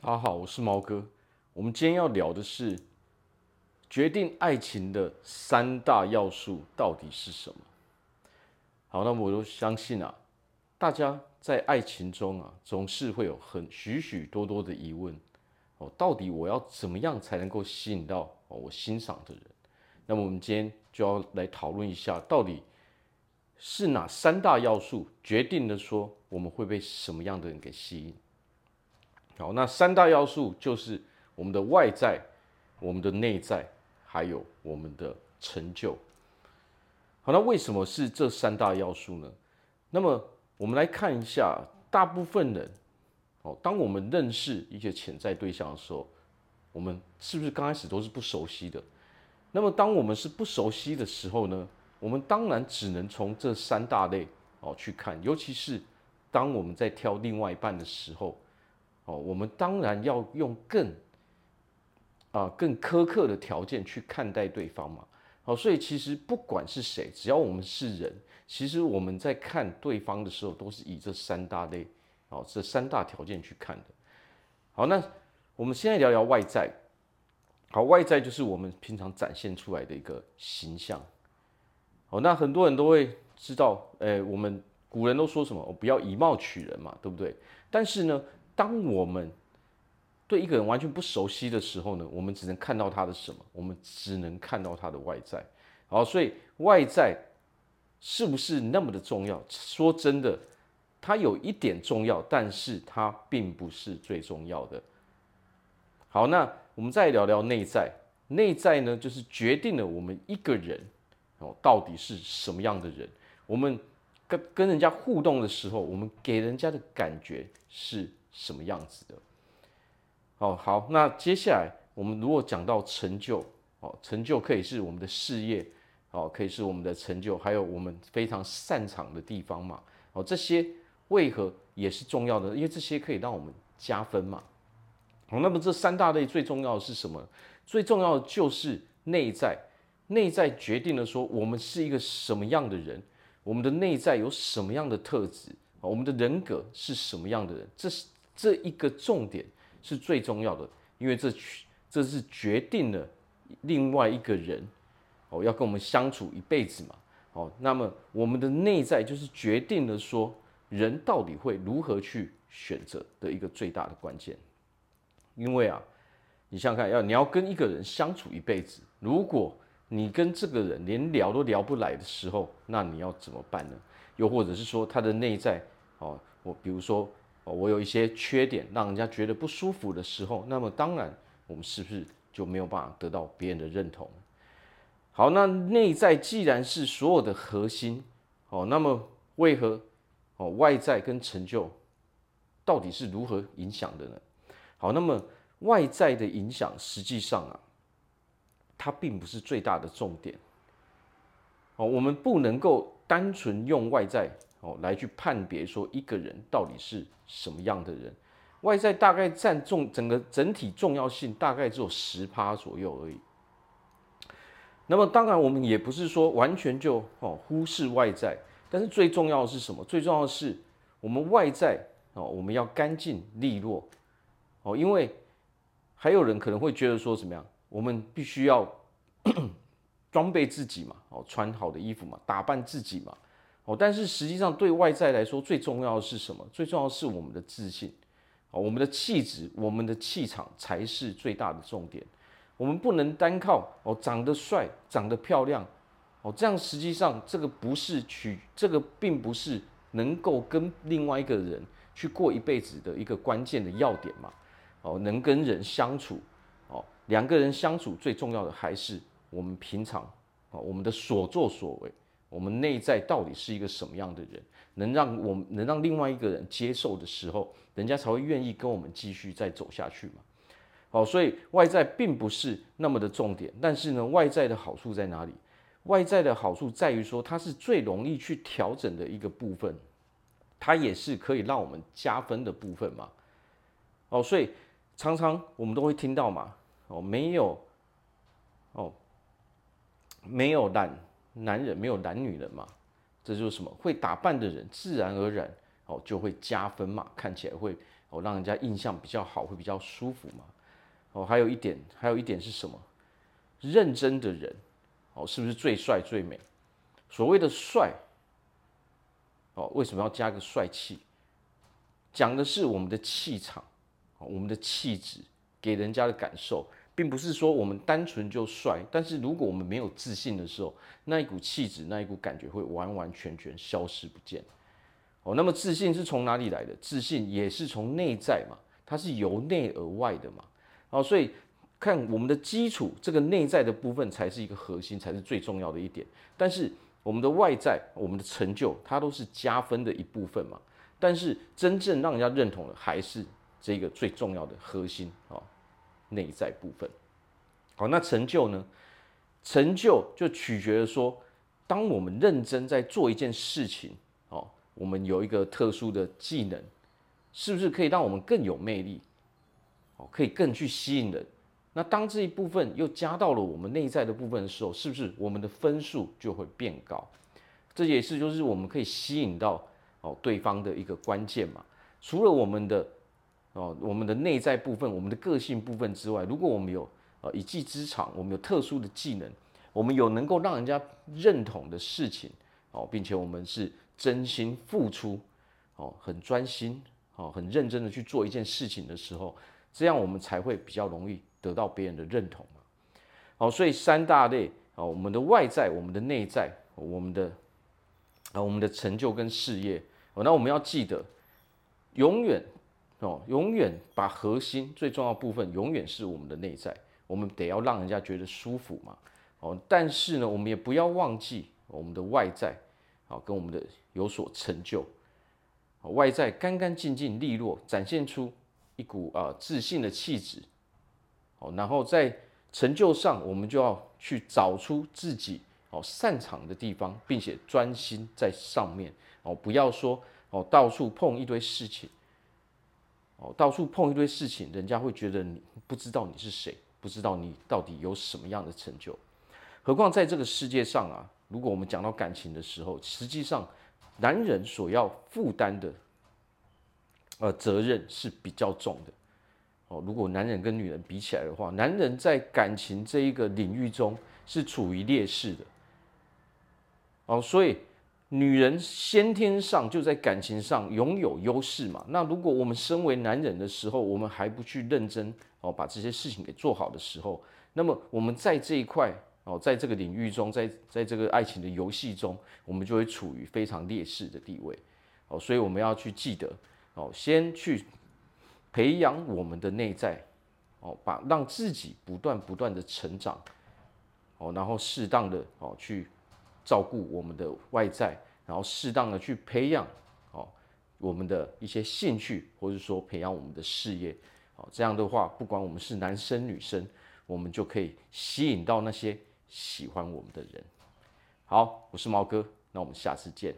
大家好，我是毛哥。我们今天要聊的是决定爱情的三大要素到底是什么？好，那么我都相信啊，大家在爱情中啊，总是会有很许许多多的疑问哦。到底我要怎么样才能够吸引到我欣赏的人？那么我们今天就要来讨论一下，到底是哪三大要素决定了说我们会被什么样的人给吸引？好，那三大要素就是我们的外在、我们的内在，还有我们的成就。好，那为什么是这三大要素呢？那么我们来看一下，大部分人，哦，当我们认识一些潜在对象的时候，我们是不是刚开始都是不熟悉的？那么当我们是不熟悉的时候呢，我们当然只能从这三大类哦去看，尤其是当我们在挑另外一半的时候。哦，我们当然要用更啊、更苛刻的条件去看待对方嘛。好，所以其实不管是谁，只要我们是人，其实我们在看对方的时候，都是以这三大类哦这三大条件去看的。好，那我们现在聊聊外在。好，外在就是我们平常展现出来的一个形象。好，那很多人都会知道，哎，我们古人都说什么？我不要以貌取人嘛，对不对？但是呢，当我们对一个人完全不熟悉的时候呢，我们只能看到他的什么？我们只能看到他的外在。好，所以外在是不是那么的重要？说真的，它有一点重要，但是它并不是最重要的。好，那我们再聊聊内在。内在呢，就是决定了我们一个人哦到底是什么样的人。我们跟跟人家互动的时候，我们给人家的感觉是。什么样子的？哦，好，那接下来我们如果讲到成就，哦，成就可以是我们的事业，哦，可以是我们的成就，还有我们非常擅长的地方嘛，哦，这些为何也是重要的？因为这些可以让我们加分嘛。好，那么这三大类最重要的是什么？最重要的就是内在，内在决定了说我们是一个什么样的人，我们的内在有什么样的特质，我们的人格是什么样的人，这是。这一个重点是最重要的，因为这这是决定了另外一个人哦要跟我们相处一辈子嘛哦，那么我们的内在就是决定了说人到底会如何去选择的一个最大的关键。因为啊，你想想看，要你要跟一个人相处一辈子，如果你跟这个人连聊都聊不来的时候，那你要怎么办呢？又或者是说他的内在哦，我比如说。我有一些缺点，让人家觉得不舒服的时候，那么当然，我们是不是就没有办法得到别人的认同？好，那内在既然是所有的核心，哦，那么为何哦外在跟成就到底是如何影响的呢？好，那么外在的影响实际上啊，它并不是最大的重点。哦，我们不能够单纯用外在。哦，来去判别说一个人到底是什么样的人，外在大概占重整个整体重要性大概只有十趴左右而已。那么当然我们也不是说完全就哦忽视外在，但是最重要的是什么？最重要的是我们外在哦我们要干净利落哦，因为还有人可能会觉得说怎么样，我们必须要 装备自己嘛，哦穿好的衣服嘛，打扮自己嘛。哦，但是实际上对外在来说，最重要的是什么？最重要的是我们的自信，哦，我们的气质，我们的气场才是最大的重点。我们不能单靠哦长得帅、长得漂亮，哦这样实际上这个不是取，这个并不是能够跟另外一个人去过一辈子的一个关键的要点嘛。哦，能跟人相处，哦两个人相处最重要的还是我们平常哦我们的所作所为。我们内在到底是一个什么样的人，能让我们能让另外一个人接受的时候，人家才会愿意跟我们继续再走下去嘛。好，所以外在并不是那么的重点，但是呢，外在的好处在哪里？外在的好处在于说，它是最容易去调整的一个部分，它也是可以让我们加分的部分嘛。哦，所以常常我们都会听到嘛，哦，没有，哦，没有懒。男人没有懒女人嘛，这就是什么？会打扮的人，自然而然哦就会加分嘛，看起来会哦，让人家印象比较好，会比较舒服嘛。哦，还有一点，还有一点是什么？认真的人，哦，是不是最帅最美？所谓的帅，哦，为什么要加个帅气？讲的是我们的气场，哦我们的气质给人家的感受，并不是说我们单纯就帅。但是如果我们没有自信的时候，那一股气质，那一股感觉会完完全全消失不见。哦，那么自信是从哪里来的？自信也是从内在嘛，它是由内而外的嘛。哦，所以看我们的基础，这个内在的部分才是一个核心，才是最重要的一点。但是我们的外在，我们的成就，它都是加分的一部分嘛。但是真正让人家认同的，还是这个最重要的核心啊，内在部分。好，那成就呢？成就就取决于说，当我们认真在做一件事情，哦，我们有一个特殊的技能，是不是可以让我们更有魅力？哦，可以更去吸引人。那当这一部分又加到了我们内在的部分的时候，是不是我们的分数就会变高？这也是就是我们可以吸引到哦对方的一个关键嘛。除了我们的哦我们的内在部分、我们的个性部分之外，如果我们有呃一技之长，我们有特殊的技能，我们有能够让人家认同的事情哦，并且我们是真心付出哦，很专心哦，很认真的去做一件事情的时候。这样我们才会比较容易得到别人的认同嘛。好，所以三大类啊，我们的外在、我们的内在、我们的啊，我们的成就跟事业。哦，那我们要记得，永远哦，永远把核心最重要部分，永远是我们的内在。我们得要让人家觉得舒服嘛。哦，但是呢，我们也不要忘记我们的外在，啊，跟我们的有所成就。外在干干净净、利落，展现出。一股啊自信的气质，哦，然后在成就上，我们就要去找出自己哦擅长的地方，并且专心在上面哦，不要说哦到处碰一堆事情，哦到处碰一堆事情，人家会觉得你不知道你是谁，不知道你到底有什么样的成就。何况在这个世界上啊，如果我们讲到感情的时候，实际上男人所要负担的。呃，责任是比较重的哦。如果男人跟女人比起来的话，男人在感情这一个领域中是处于劣势的哦。所以，女人先天上就在感情上拥有优势嘛。那如果我们身为男人的时候，我们还不去认真哦，把这些事情给做好的时候，那么我们在这一块哦，在这个领域中，在在这个爱情的游戏中，我们就会处于非常劣势的地位哦。所以，我们要去记得。哦，先去培养我们的内在，哦，把让自己不断不断的成长，哦，然后适当的哦去照顾我们的外在，然后适当的去培养哦我们的一些兴趣，或者说培养我们的事业，哦，这样的话，不管我们是男生女生，我们就可以吸引到那些喜欢我们的人。好，我是毛哥，那我们下次见。